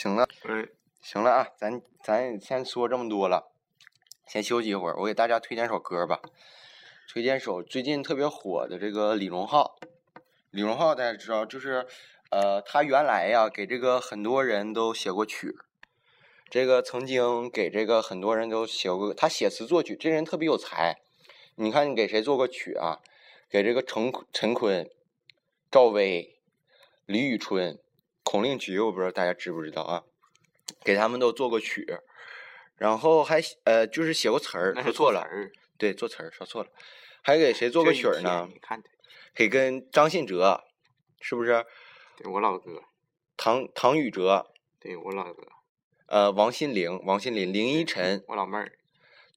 行了，嗯，行了啊，咱咱先说这么多了，先休息一会儿。我给大家推荐首歌吧，推荐首最近特别火的这个李荣浩。李荣浩大家知道，就是呃，他原来呀给这个很多人都写过曲，这个曾经给这个很多人都写过，他写词作曲，这人特别有才。你看你给谁做过曲啊？给这个陈陈坤、赵薇、李宇春、孔令菊，我不知道大家知不知道啊？给他们都做过曲，然后还呃就是写过词儿，说错了，对，做词儿说错了，还给谁做过曲儿呢？你看他，给跟张信哲，是不是？对我老哥，唐唐禹哲，对我老哥，呃，王心凌，王心凌，林依晨，我老妹儿，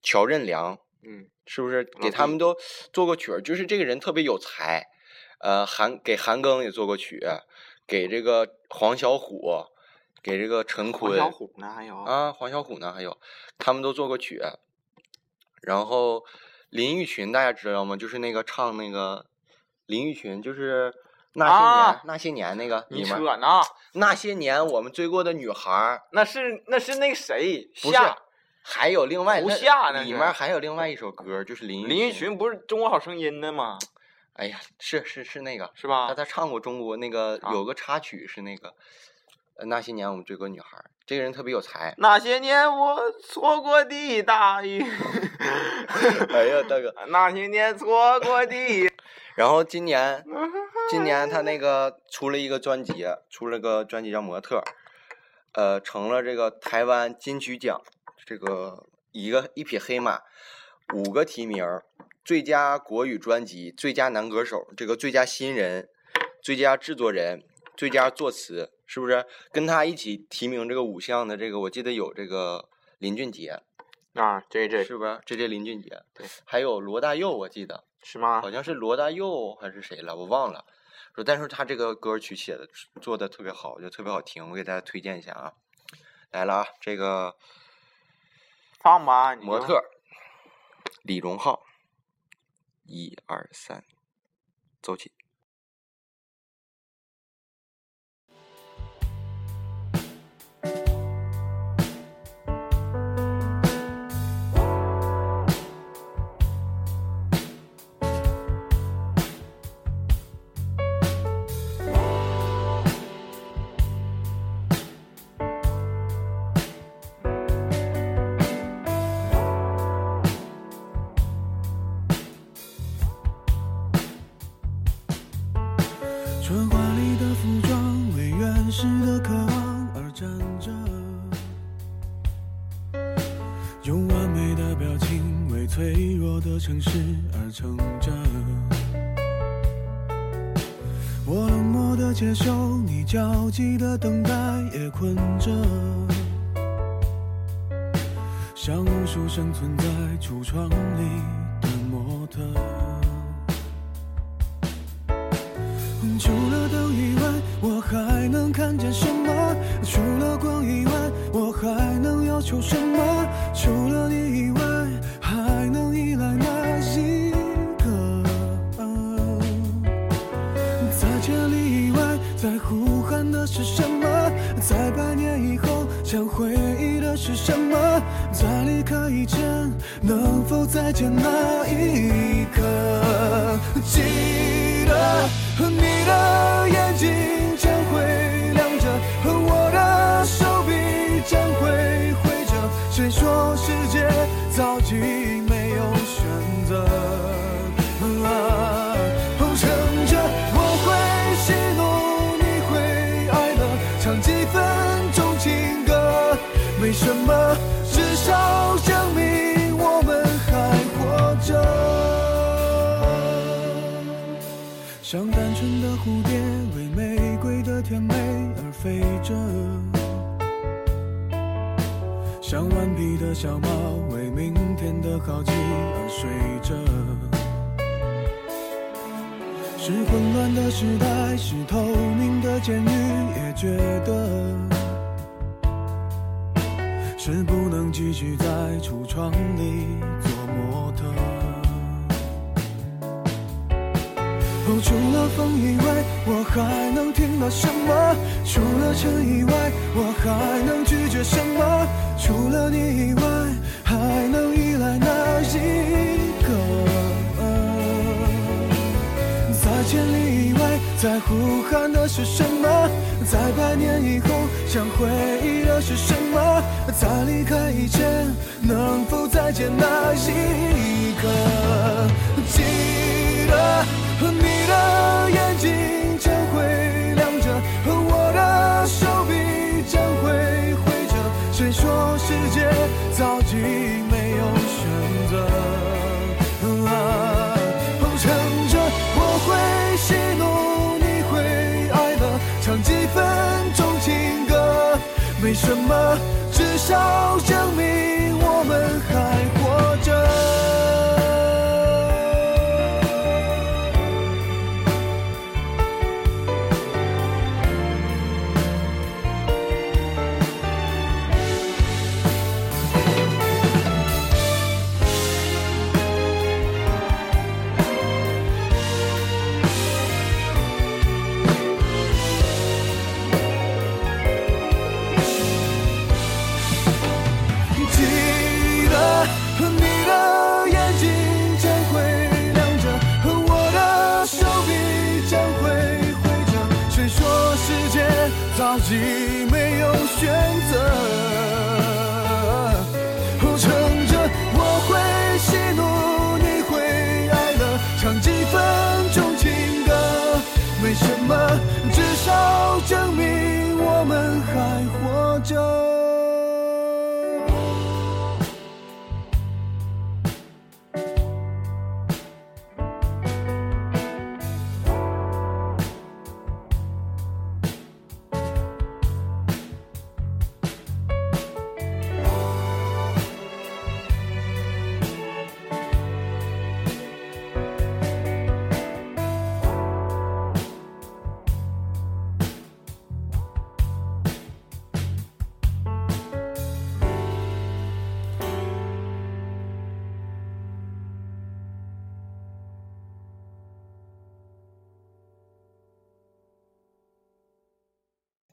乔任梁，嗯，是不是给他们都做过曲儿？就是这个人特别有才，呃，韩给韩庚也做过曲，给这个黄小琥，给这个陈黄坤，小琥呢？还有，啊，黄小琥呢，还有他们都做过曲。然后林玉群大家知道吗？就是那个唱那个林玉群，就是那些年、啊那些年那个你扯呢？那些年我们追过的女孩儿，那是那是那个谁不还有另外胡那夏那是里面还有另外一首歌，就是林林玉群不是中国好声音的吗？哎呀，是是是那个，是吧他？他唱过中国那个啊有个插曲是那个，呃那些年我们追过女孩儿，这个人特别有才。那些年我错过的大雨，哎呀，大哥。那些年错过的，然后今年，今年他那个出了一个专辑，出了个专辑叫《模特》，呃，成了这个台湾金曲奖这个一个一匹黑马，五个提名儿：最佳国语专辑、最佳男歌手、这个最佳新人、最佳制作人、最佳作词，是不是？跟他一起提名这个五项的这个，我记得有这个林俊杰，啊，这这是不是？这这林俊杰，对，还有罗大佑，我记得。是吗好？像是罗大佑还是谁了，我忘了。说，但是他这个歌曲写的做的特别好，就特别好听，我给大家推荐一下啊。来了啊，这个放吧，模特李荣浩，一二三，走起。春华里的服装为原始的渴望而站着，用完美的表情为脆弱的城市而撑着。我冷漠的接受你焦急的等待，也困着，像无数生存在橱窗里。除了灯以外，我还能看见什么？除了光以外，我还能要求什么？除了你以外，还能依赖哪一个？在千里以外，在呼喊的是什么？在百年以后，想回忆是什么？在离开以前，能否再见那一刻？记得你的眼没什么，至少证明我们还活着。像单纯的蝴蝶，为玫瑰的甜美而飞着；像顽皮的小猫，为明天的好奇而睡着。是混乱的时代，是透明的监狱，也觉得是不能继续在橱窗里做模特。哦，除了风以外，我还能听到什么？除了尘以外，我还能拒绝什么？除了你以外，呼喊的是什么？在百年以后，想回忆的是什么？在离开以前，能否再见那一刻？记得什么，至少证明。已没有选择？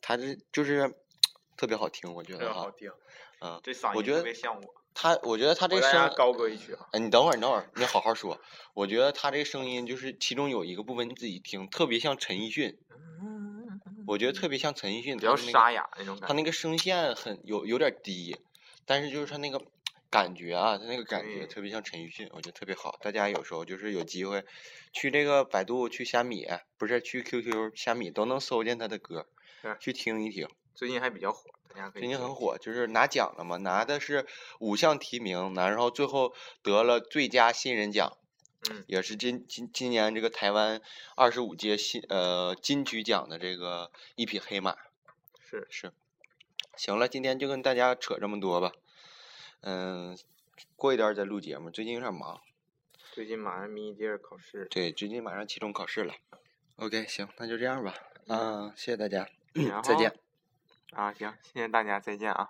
他这就是特别好听，我觉得哈，特别好听，嗯，这嗓音我觉得特别像我。他，我觉得他这声，高歌一曲啊。哎，你等会儿，你等会儿，你好好说。我觉得他这声音就是其中有一个部分你自己听，特别像陈奕迅，我觉得特别像陈奕迅，比较沙哑那种感觉。他那个声线很有有点低，但是就是他那个感觉啊，他那个感觉特别像陈奕迅，我觉得特别好。大家有时候就是有机会去这个百度、去虾米，不是去 QQ、虾米都能搜见他的歌是，去听一听。最近还比较火，大家可以。最近很。火，就是拿奖了嘛，拿的是五项提名，拿然后最后得了最佳新人奖，嗯，也是今今今年这个台湾二十五届新呃金曲奖的这个一匹黑马。是是，行了，今天就跟大家扯这么多吧。嗯，过一段儿再录节目，最近有点忙。最近马上迷笛儿考试。对，最近马上期中考试了。OK，行，那就这样吧。嗯，谢谢大家 然，再见后。啊，行，谢谢大家，再见啊。